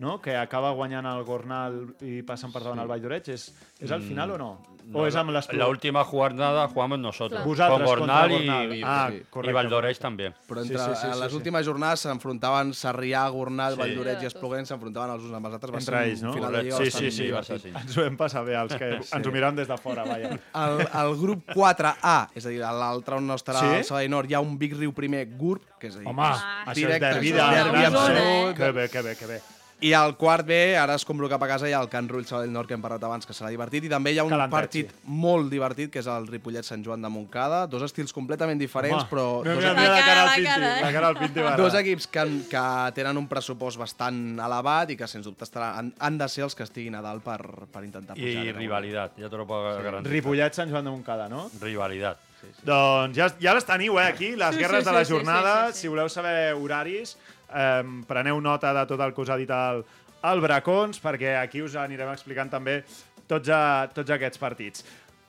no? que acaba guanyant el Gornal i passen per davant el Valldoreig. És, és al final o no? O és amb En la l'Espluguem? última jornada jugamos nosotros. Claro. Vosaltres con contra Gornal y, Gornal. y- Ah, sí. correcte. Valdoreig también. Però Sí, entre sí, sí, en sí, les sí. últimes jornades s'enfrontaven Sarrià, Gornal, Sí. Valldoreix i Sí. Espluguem, s'enfrontaven els uns amb els altres. Va Entre ells, no? Final de Lliga Sí, sí, sí, va ser así. Ens ho vam passar bé, els que ens ho mirem des de fora, vaja. El, el grup 4A, és a dir, l'altre on no estarà Sí? el Sabadell Nord, hi ha un Vic Riu primer GURB, que és a dir, Home, Ah. això és Directe, derbi de... absolut. Que bé, que bé, que bé. I al quart B, ara es compro cap a casa, hi ha el Can Rull Sabadell Nord, que hem parlat abans, que serà divertit, i també hi ha un Calentet, partit sí. molt divertit, que és el Ripollet Sant Joan de Montcada, dos estils completament diferents, però Mira, dos, mira, equips, mira la cara al Pinti, la cara al Pinti dos equips que, que tenen un pressupost bastant elevat i que, sens dubte, estaran, han, han de ser els que estiguin a dalt per, per intentar pujar. Y rivalidad, ya te lo puedo garantizar. Ripollet, Sant Joan de Montcada, no? Rivalidad. Sí, sí. Doncs ja, ja les teniu, eh, aquí, les Sí, guerres sí, de la sí, sí, jornada. sí, sí, sí. Si voleu saber horaris, eh, preneu nota de tot el que us ha dit el, el Bracons, perquè aquí us anirem explicant també tots, a, tots aquests partits.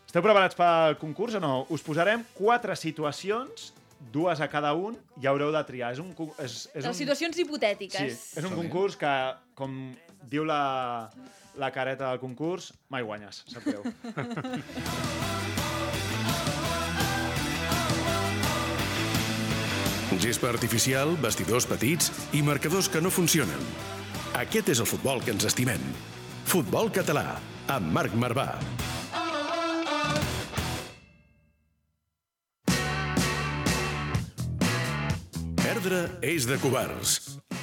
Esteu preparats pel concurs o no? Us posarem quatre situacions, dues a cada un, i haureu de triar. És un, és, és Les un, situacions sí, hipotètiques. és un concurs que, com diu la, la careta del concurs, mai guanyes, sapeu. Gespa artificial, vestidors petits i marcadors que no funcionen. Aquest és el futbol que ens estimem. Futbol català, amb Marc Marvà. Perdre és de covards.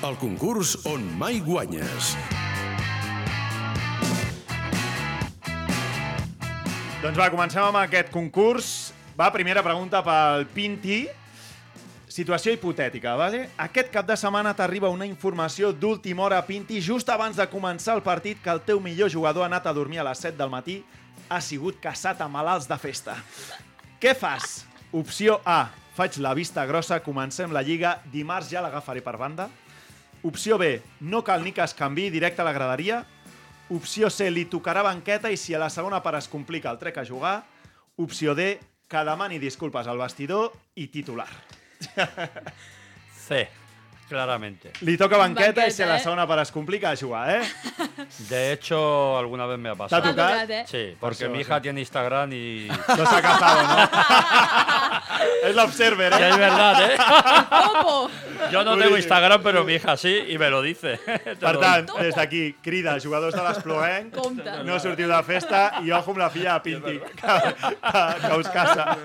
El concurs on mai guanyes. Doncs va, comencem amb aquest concurs. Va, primera pregunta pel Pinti. Situació hipotètica, vale? Aquest cap de setmana t'arriba una informació d'última hora, Pinti, just abans de començar el partit que el teu millor jugador ha anat a dormir a les 7 del matí ha sigut caçat a malalts de festa. Què fas? Opció A. Faig la vista grossa, comencem la lliga, dimarts ja l'agafaré per banda. Opció B. No cal ni que es canvi directe a la graderia. Opció C, li tocarà banqueta i si a la segona part es complica el trec a jugar. Opció D, que demani disculpes al vestidor i titular. C, claramente. Li toca banqueta, i si a la Banqueta, eh? segona es complica a jugar, eh? De hecho, alguna vez me ha pasado. T'ha tocat? tocat, eh? Sí, porque mi sí. hija tiene Instagram y... No s'ha casado, no? és l'observer, Sí, eh? es verdad, ¿eh? Yo no tengo Instagram, pero mi hija sí y me lo dice. Te Per tant, des d'aquí, crida, jugadors de Compte. no sortiu de festa i ojo amb la filla de Pinti, que, que, que us casa.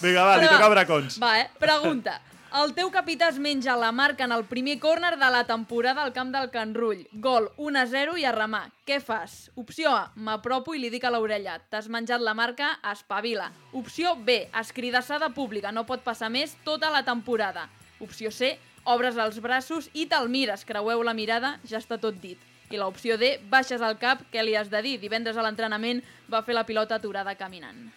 Vinga, va, li toca Bracons. Va, eh? Pregunta. El teu capità es menja la marca en el primer córner de la temporada al camp del Can Rull. Gol 1-0 i a remar. Què fas? Opció A, m'apropo i li dic a l'orella. T'has menjat la marca, espavila. Opció B, escridassada pública, no pot passar més tota la temporada. Opció C, obres els braços i te'l mires. Creueu la mirada, ja està tot dit. I l'opció D, baixes al cap, què li has de dir? Divendres a l'entrenament va fer la pilota aturada caminant.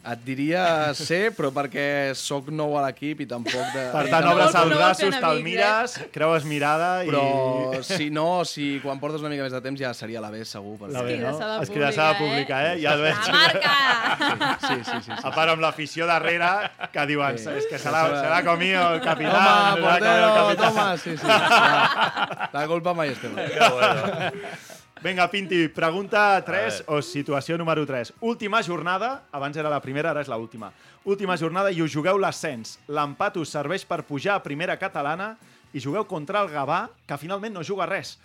Et diria C, però perquè sóc nou a l'equip i tampoc... De... Per tant, tampoc- obres no els braços, te'l mires, creues mirada i... Però si no, si quan portes una mica més de temps ja seria la B, segur. Per La B, no? Escridassada pública, pública, eh? Ja el veig. La marca! Sí, sí, sí. sí. A part amb l'afició darrere, que diuen, Sí. és que se l'ha comido el comido el portero, toma, sí, sí. La, la culpa mai és teva. Qué bueno. Vinga, Pinti, pregunta 3 veure. o situació número 3. Última jornada, abans era la primera, ara és l'última. Última jornada i us jugueu l'ascens. L'empat us serveix per pujar a primera catalana i jugueu contra el Gavà, que finalment no juga res.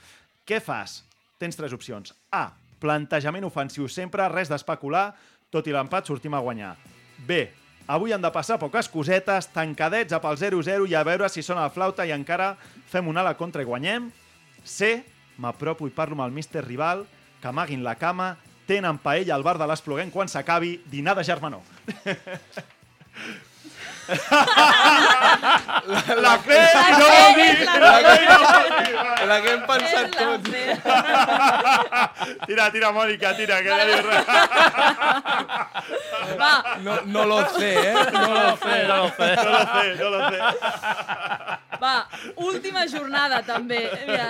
Què fas? Tens tres opcions. A. Plantejament ofensiu sempre, res d'especular, tot i l'empat sortim a guanyar. B. Avui han de passar poques cosetes, tancadets a pel 0-0 i a veure si sona la flauta i encara fem una a la contra i guanyem. C. M'apropo i parlo amb el míster rival, que amaguin la cama, tenen paella al bar de l'Espluguent quan s'acabi, dinar de germanor. la fe La no vol dir! la La no vol dir! va. La que hem pensat la tots. Tira, tira, Mònica, tira, que no dius res. Va, No, no lo sé, eh? No lo sé. No lo sé. No lo sé, no lo sé. va, última jornada també. Mira.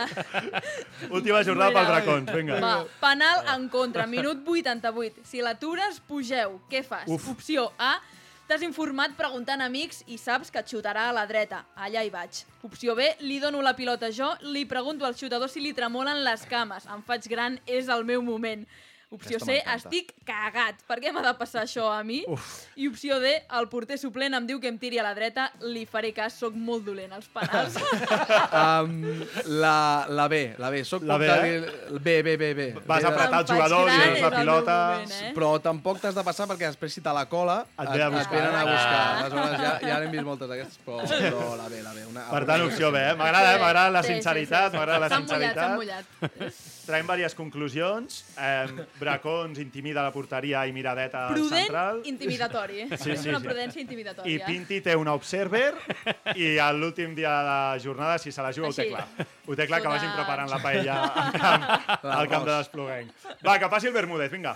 Última jornada Mira. pels racons, vinga. Va, penal en contra, minut 88. Si l'atures, pugeu. Què fas? Uf. Opció A, t'has informat preguntant a amics i saps que et xutarà a la dreta. Allà hi vaig. Opció B, li dono la pilota jo, li pregunto al xutador si li tremolen les cames. Em faig gran, és el meu moment. Opció Aquesta C, estic cagat. Per què m'ha de passar això a mi? Uf. I opció D, el porter suplent em diu que em tiri a la dreta, li faré cas, sóc molt dolent als penals. Um, la, la B, la B. Soc La B, eh? B, B, B, B. Vas apretar el jugador, és la pilota... moment, eh? Però tampoc t'has de passar perquè després si te la cola Et buscar. et venen a buscar. Ah. Aleshores ja, ja n'hem vist moltes d'aquestes, però, però la B, la B. Una, Per tant, opció B, eh? M'agrada, eh? M'agrada la Sí, sí, sinceritat, sí. m'agrada la S'ha mullat, s'ha sinceritat. mullat. Traiem diverses conclusions. Eh, Bracons intimida la porteria i miradeta al Prudent, central. intimidatori. Sí, És sí, una sí. prudència I intimidatòria. Pinti té una observer i a l'últim dia de la jornada, si se la juga, ho té Així. clar. Ho té clar que vagin preparant la paella al camp, al camp de l'Espluguenc. Va, que passi el Bermúdez, vinga.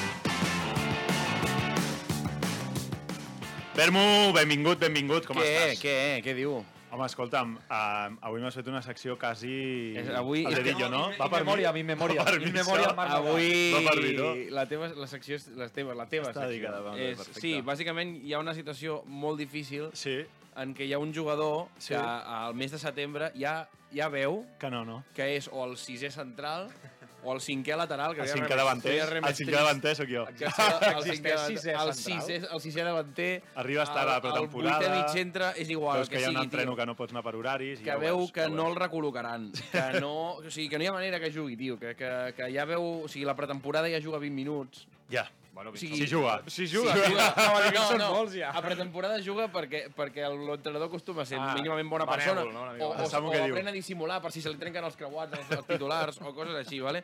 Bermu, benvingut, benvingut, com què, estàs? Què, què diu? Home, escolta'm, uh, avui m'has fet una secció quasi... És, avui... a dedillo, no? Va per memòria, mi memòria. Va per mi memòria? Marc Avui Va per mi, no? la, teva, la secció és la teva, la teva Està secció. dedicada, és, perfecte. sí, bàsicament hi ha una situació molt difícil sí. en què hi ha un jugador Sí. que al mes de setembre ja, ja veu que, no, no. que és o el sisè central o el cinquè lateral. Que El cinquè davanter. El cinquè davanter sóc jo. El, el, cinquè, sisè el, sisè, el sisè davanter... Arriba a estar a la el- pretemporada. El vuitè mig centre és igual, Veus el que, que hi ha un entreno tio. que no pots anar per horaris. i que ja veu que no el recol·locaran, que, no, o sigui, que no hi ha manera que jugui, tio, que, que, que ja veu... O sigui, la pretemporada ja juga 20 minuts. Ja. Bueno, o sigui, si juga. Si juga, Si si juga. No, no, són no, molts, ja. A pretemporada juga perquè, perquè l'entrenador acostuma a ser Ah, mínimament bona benèvol, persona no? O, o, o, Què o diu? aprèn a dissimular per si se li trenquen els creuats als, als titulars o coses així, ¿vale?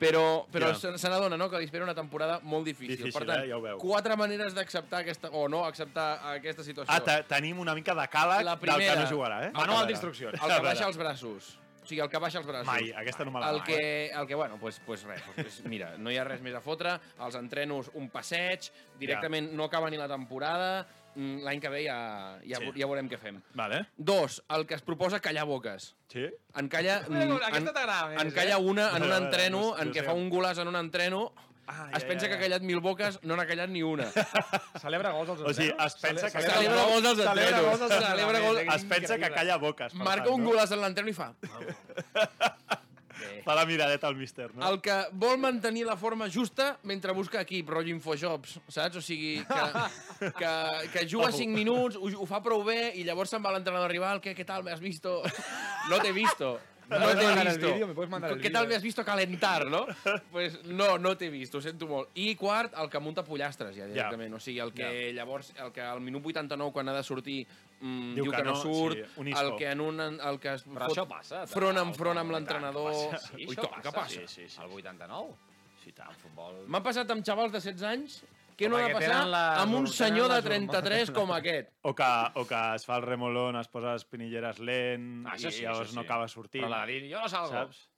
però, però Ja. se, se n'adona no? que li espera una temporada molt difícil. Difícil, per tant, eh? Ja ho veu. quatre maneres d'acceptar aquesta, o no acceptar aquesta situació. Ah, te- tenim una mica de càleg La del que primera, no jugarà, eh? que- veure. El A que baixa els braços. O sigui, el que baixa els braços. Mai, aquesta no me la el que, el que, bueno, pues, pues res, pues, mira, no hi ha res més a fotre, els entrenos un passeig, directament no acaba ni la temporada, mm, l'any que ve ja, ja, Sí. ja veurem què fem. Vale. Dos, el que es proposa callar boques. Sí? En calla, mm, aquesta en, t'agrada més, en calla eh? una en un entreno, no- en què fa un golaç en un entreno, Ah, es ja, pensa ja, que ha ja. callat mil boques, no n'ha callat ni una. Celebra gols als O sigui, es pensa que... Celebra gols als Celebra entrenos. gols als Celebra gols... Es pensa que calla boques. Marca tant, un no? golaç en l'entreno i fa... Fa la miradeta al míster, no? El que vol mantenir la forma justa mentre busca equip, rotllo Infojobs, saps? O sigui, que, que, que juga Ojo. 5 minuts, ho, ho fa prou bé i llavors se'n va l'entrenador rival, què, què tal, me has visto? No t'he visto. No ¿Me puedes t'he mandar el visto. vídeo? ¿Me mandar el ¿Qué tal me has visto calentar, no? pues no, no t'he vist, ho sento molt. I quart, el que munta pollastres, ja, directament. O sigui, el que llavors, el que al minut 89, quan ha de sortir, mm, Diu diu, que que, no, no, surt, sí, el que en un... El que es Però això passa, front en front amb l'entrenador... passa. Sí, Ui, això tant, que passa? Sí, sí, sí. El 89? Sí, tant, futbol... M'ha passat amb xavals de 16 anys què no ha de passar les amb un senyor de tenen les 33 com aquest? O que, o que es fa el remolón, es posa les pinilleres lent Ah, això sí, i llavors sí. no acaba sortint. Però la de dir, jo no salgo. Saps?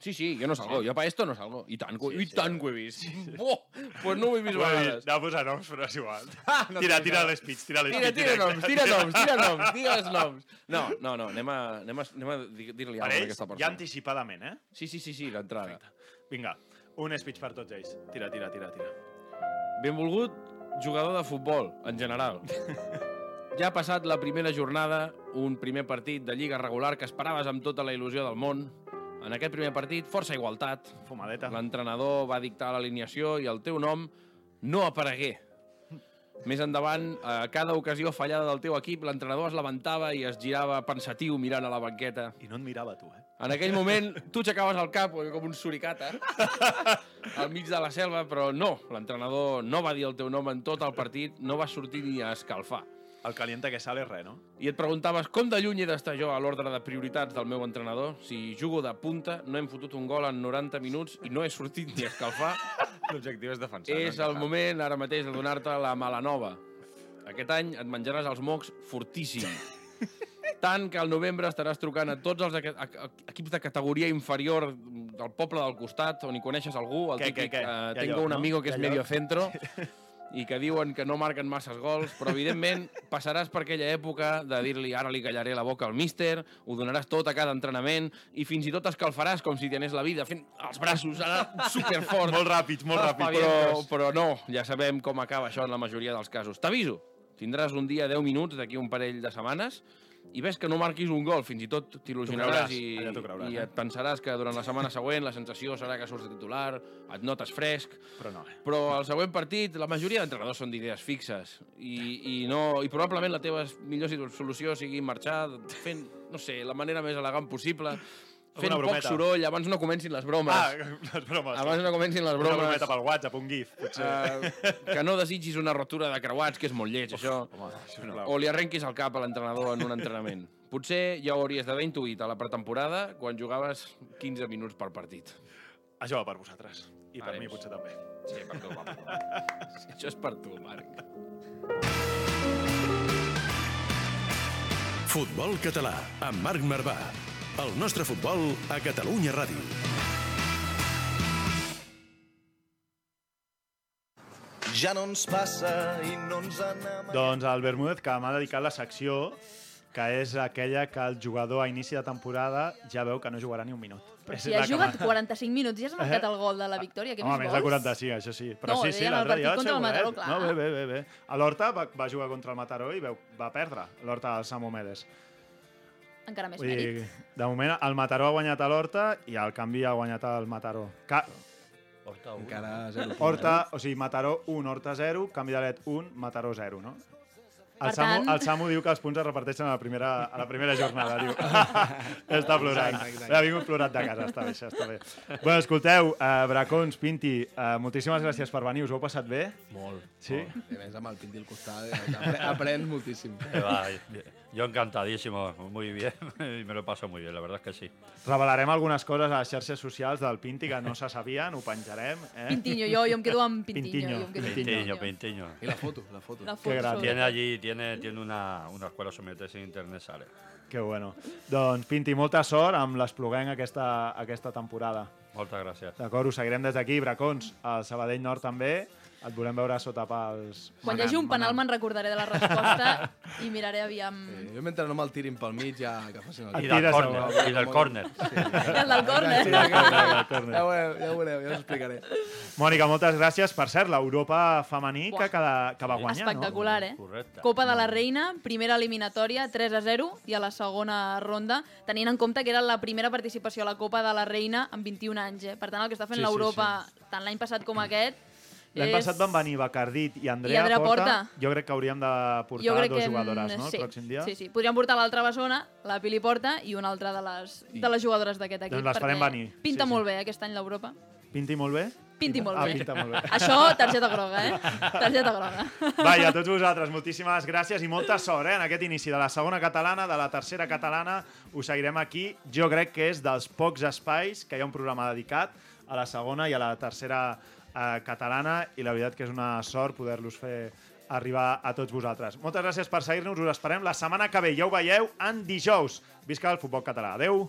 Sí, sí, jo no salgo, jo pa esto no salgo. I tant, que, Sí, i sí. tant que ho he vist. Buah, pues no ho he vist Ho vegades. anava a posar noms, però és igual. no tira, tira cap. l'espeech, tira Tira, l'espeech. tira directe. noms, tira noms, tira noms, digues noms. No, no, no, anem a, anem a, anem a dir- dir-li alguna cosa a aquesta ja persona. anticipadament, eh? Sí, sí, sí, sí, d'entrada. Vinga, un speech per tots ells. Tira, tira, tira, tira. Benvolgut jugador de futbol, en general. Ja ha passat la primera jornada, un primer partit de lliga regular que esperaves amb tota la il·lusió del món. En aquest primer partit, força igualtat. Fumadeta. L'entrenador va dictar l'alineació i el teu nom no aparegué. Més endavant, a cada ocasió fallada del teu equip, l'entrenador es levantava i es girava pensatiu mirant a la banqueta. I no et mirava tu, eh? En aquell moment, tu aixecaves el cap com un suricata al mig de la selva, però no, l'entrenador no va dir el teu nom en tot el partit, no va sortir ni a escalfar. El caliente que sale res, no? I et preguntaves com de lluny he d'estar jo a l'ordre de prioritats del meu entrenador. Si jugo de punta, no hem fotut un gol en 90 minuts i no he sortit ni a escalfar. L'objectiu és defensar. És el moment ara mateix de donar-te la mala nova. Aquest any et menjaràs els mocs fortíssim. Tant que al novembre estaràs trucant a tots els equips de categoria inferior del poble del costat, on hi coneixes algú, el Què, típic, què, què? eh, Què tengo lloc, un no? amigo que és medio centro, i que diuen que no marquen masses gols, però evidentment passaràs per aquella època de dir-li ara li callaré la boca al míster, ho donaràs tot a cada entrenament i fins i tot escalfaràs com si tenés la vida fent els braços ara superforts. Molt ràpids, molt ràpids. Però, però no, ja sabem com acaba això en la majoria dels casos. T'aviso, tindràs un dia 10 minuts d'aquí un parell de setmanes i ves que no marquis un gol, fins i tot t'il·lusionaràs i, i eh? et pensaràs que durant la setmana següent la sensació serà que surts de titular, et notes fresc, Però no, eh? però al següent partit la majoria d'entrenadors són d'idees fixes i, i, no, i probablement la teva millor solució sigui marxar fent, no sé, la manera més elegant possible fent poc brometa. soroll, abans no comencin les bromes. Ah, les bromes. Abans no comencin les Una bromes. brometa pel WhatsApp, un gif, potser. Uh, que no desitgis una rotura de creuats, que és molt lleig, això. sisplau. O li arrenquis el cap a l'entrenador en un entrenament. Potser ja ho hauries d'haver intuït a la pretemporada quan jugaves 15 minuts per partit. Això va per vosaltres. I per Vale, mi potser també. Sí, per tu, va. Això és per tu, Marc. Futbol català, amb Marc Marvà. El nostre futbol a Catalunya Ràdio. Ja no ens passa i no ens n'amaguem. Doncs el Bermúdez que m'ha dedicat la secció que és aquella que el jugador a inici de temporada ja veu que no jugarà ni un minut. Però És si ha la que jugat m'ha- 45 minuts i has marcat Eh? el gol de la victòria, què Home, més més de vols? 45, això sí. Però No, sí, sí, en el l'altre dia contra el. Mataró, clar. No, bé, bé, bé, bé. A l'Horta va, va jugar contra el Mataró i veu, va perdre, l'Horta del Samu Medes. Encara més Vull mèrit. dir, de moment el Mataró ha guanyat a l'Horta i el canvi ha guanyat el Mataró. Ca Horta, un. Encara 0 Horta, o sigui, Mataró 1, Horta 0, canvi de let 1, Mataró 0, no? El Samu, tant- el Samu diu que els punts es reparteixen a la primera, a la primera jornada, diu. està plorant. Exacte, exacte. Ha vingut plorat de casa, està bé, això està bé. Bueno, escolteu, uh, Bracons, Pinti, uh, moltíssimes gràcies per venir, us ho heu passat bé? Molt. Sí? I a més, amb el Pinti al costat, eh, apre- aprens moltíssim. Eh, va, yo encantadísimo, muy bien, y me lo paso muy bien, la verdad es que sí. Revelarem algunes coses a les xarxes socials del Pinti que no se sabien, ho penjarem. Eh? Pintiño, jo, jo em quedo amb Pintiño. Em quedo amb Pintiño, Pintiño. I la foto, la foto. La Qué foto gran. sobre- Tiene allí, tiene, tiene una, una escuela sometes en internet, sale. Que bueno. Doncs, Pinti, molta sort amb l'Espluguenc aquesta, aquesta temporada. Moltes gràcies. D'acord, us seguirem des d'aquí, Bracons, al Sabadell Nord també. Et volem veure sota pals. Quan hi hagi un penal me'n recordaré de la resposta i miraré aviam... Sí, jo mentre no me'l tirin pel mig ja que facin el I del córner, i del córner. El del córner. Sí, ja, del córner. ja, ho veureu, ja ho veureu, ja us explicaré. Mònica, moltes gràcies. Per cert, l'Europa femení que, que, que va guanyar, Espectacular, eh? Correcte. Copa de la Reina, primera eliminatòria, 3 a 0, i a la segona ronda, tenint en compte que era la primera participació a la Copa de la Reina en 21 anys. Eh? Per tant, el que està fent Sí, sí, l'Europa, tant l'any passat com aquest, no? L'any és... passat van venir Bacardit i Andrea, I Andrea Porta. Porta. Jo crec que hauríem de portar jo crec dues que, jugadores, no? sí, El pròxim dia. Sí, sí. Podríem portar l'altra bessona, la Pili Porta, i una altra de les, de les jugadores d'aquest equip. Doncs les farem venir. Pinta Sí, sí. molt bé aquest any l'Europa. Pinti molt bé? Pinti molt ah, bé. pinta molt bé. Això, targeta groga, eh? Targeta groga. Va, i a tots vosaltres, moltíssimes gràcies i molta sort eh, en aquest inici de la segona catalana, de la tercera catalana. Us seguirem aquí. Jo crec que és dels pocs espais que hi ha un programa dedicat a la segona i a la tercera eh, catalana i la veritat que és una sort poder-los fer arribar a tots vosaltres. Moltes gràcies per seguir-nos, us esperem la setmana que ve. Ja ho veieu, en dijous. Visca el futbol català. Adeu.